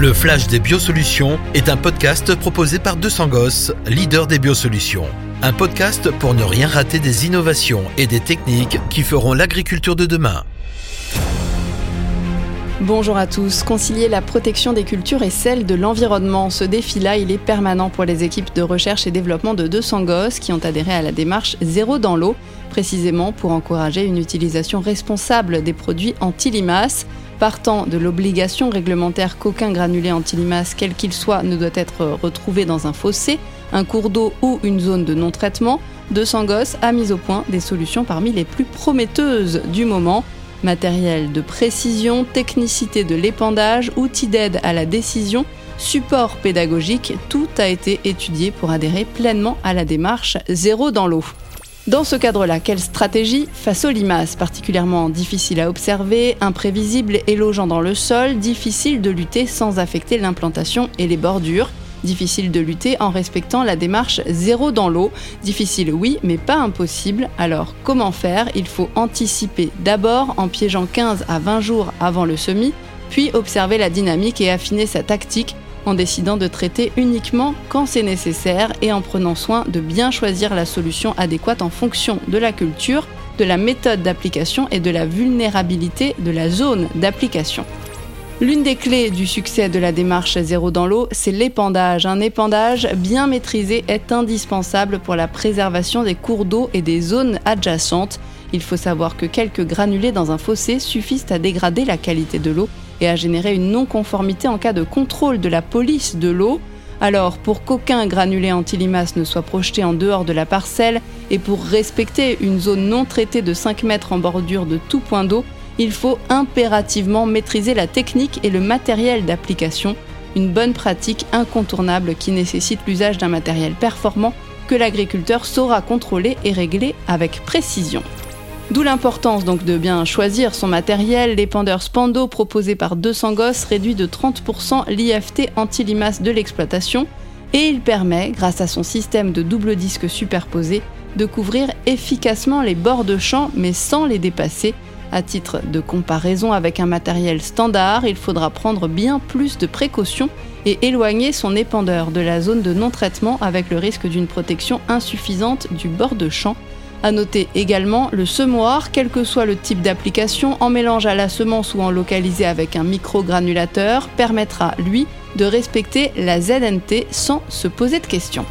Le Flash des Biosolutions est un podcast proposé par 200 Gosses, leader des biosolutions. Un podcast pour ne rien rater des innovations et des techniques qui feront l'agriculture de demain. Bonjour à tous. Concilier la protection des cultures et celle de l'environnement. Ce défi-là, il est permanent pour les équipes de recherche et développement de 200 gosses qui ont adhéré à la démarche Zéro dans l'eau, précisément pour encourager une utilisation responsable des produits anti-limaces. Partant de l'obligation réglementaire qu'aucun granulé anti-limaces, quel qu'il soit, ne doit être retrouvé dans un fossé, un cours d'eau ou une zone de non-traitement, 200 gosses a mis au point des solutions parmi les plus prometteuses du moment Matériel de précision, technicité de l'épandage, outils d'aide à la décision, support pédagogique, tout a été étudié pour adhérer pleinement à la démarche zéro dans l'eau. Dans ce cadre-là, quelle stratégie face aux limaces particulièrement difficiles à observer, imprévisibles et logeant dans le sol, difficile de lutter sans affecter l'implantation et les bordures? Difficile de lutter en respectant la démarche zéro dans l'eau. Difficile oui, mais pas impossible. Alors comment faire? Il faut anticiper d'abord en piégeant 15 à 20 jours avant le semis, puis observer la dynamique et affiner sa tactique en décidant de traiter uniquement quand c'est nécessaire et en prenant soin de bien choisir la solution adéquate en fonction de la culture, de la méthode d'application et de la vulnérabilité de la zone d'application. L'une des clés du succès de la démarche Zéro dans l'eau, c'est l'épandage. Un épandage bien maîtrisé est indispensable pour la préservation des cours d'eau et des zones adjacentes. Il faut savoir que quelques granulés dans un fossé suffisent à dégrader la qualité de l'eau et à générer une non-conformité en cas de contrôle de la police de l'eau. Alors, pour qu'aucun granulé anti-limaces ne soit projeté en dehors de la parcelle et pour respecter une zone non traitée de 5 mètres en bordure de tout point d'eau, il faut impérativement maîtriser la technique et le matériel d'application, une bonne pratique incontournable qui nécessite l'usage d'un matériel performant que l'agriculteur saura contrôler et régler avec précision. D'où l'importance donc de bien choisir son matériel. L'épandeur Spando proposé par 200 gosses réduit de 30% l'IFT anti-limace de l'exploitation et il permet, grâce à son système de double disque superposé, de couvrir efficacement les bords de champ mais sans les dépasser à titre de comparaison avec un matériel standard, il faudra prendre bien plus de précautions et éloigner son épandeur de la zone de non-traitement avec le risque d'une protection insuffisante du bord de champ. À noter également le semoir, quel que soit le type d'application, en mélange à la semence ou en localisé avec un microgranulateur, permettra, lui, de respecter la ZNT sans se poser de questions.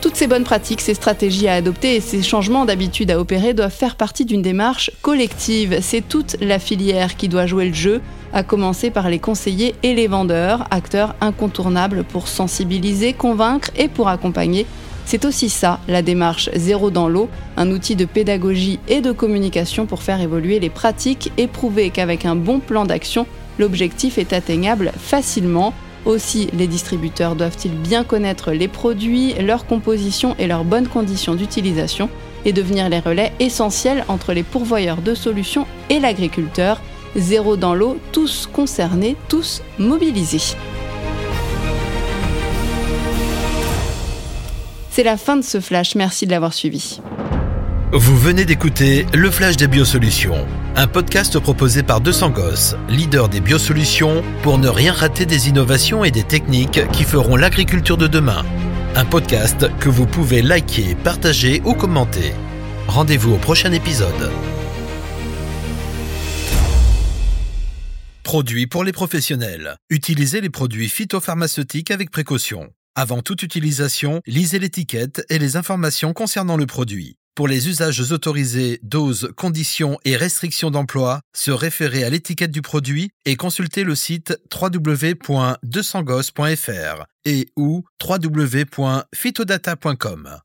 Toutes ces bonnes pratiques, ces stratégies à adopter et ces changements d'habitude à opérer doivent faire partie d'une démarche collective. C'est toute la filière qui doit jouer le jeu, à commencer par les conseillers et les vendeurs, acteurs incontournables pour sensibiliser, convaincre et pour accompagner. C'est aussi ça, la démarche Zéro dans l'eau, un outil de pédagogie et de communication pour faire évoluer les pratiques et prouver qu'avec un bon plan d'action, l'objectif est atteignable facilement. Aussi, les distributeurs doivent-ils bien connaître les produits, leur composition et leurs bonnes conditions d'utilisation et devenir les relais essentiels entre les pourvoyeurs de solutions et l'agriculteur. Zéro dans l'eau, tous concernés, tous mobilisés. C'est la fin de ce flash, merci de l'avoir suivi. Vous venez d'écouter Le Flash des Biosolutions, un podcast proposé par 200 Gosses, leader des biosolutions, pour ne rien rater des innovations et des techniques qui feront l'agriculture de demain. Un podcast que vous pouvez liker, partager ou commenter. Rendez-vous au prochain épisode. Produits pour les professionnels. Utilisez les produits phytopharmaceutiques avec précaution. Avant toute utilisation, lisez l'étiquette et les informations concernant le produit. Pour les usages autorisés, doses, conditions et restrictions d'emploi, se référer à l'étiquette du produit et consulter le site www.200gos.fr et ou www.phytodata.com.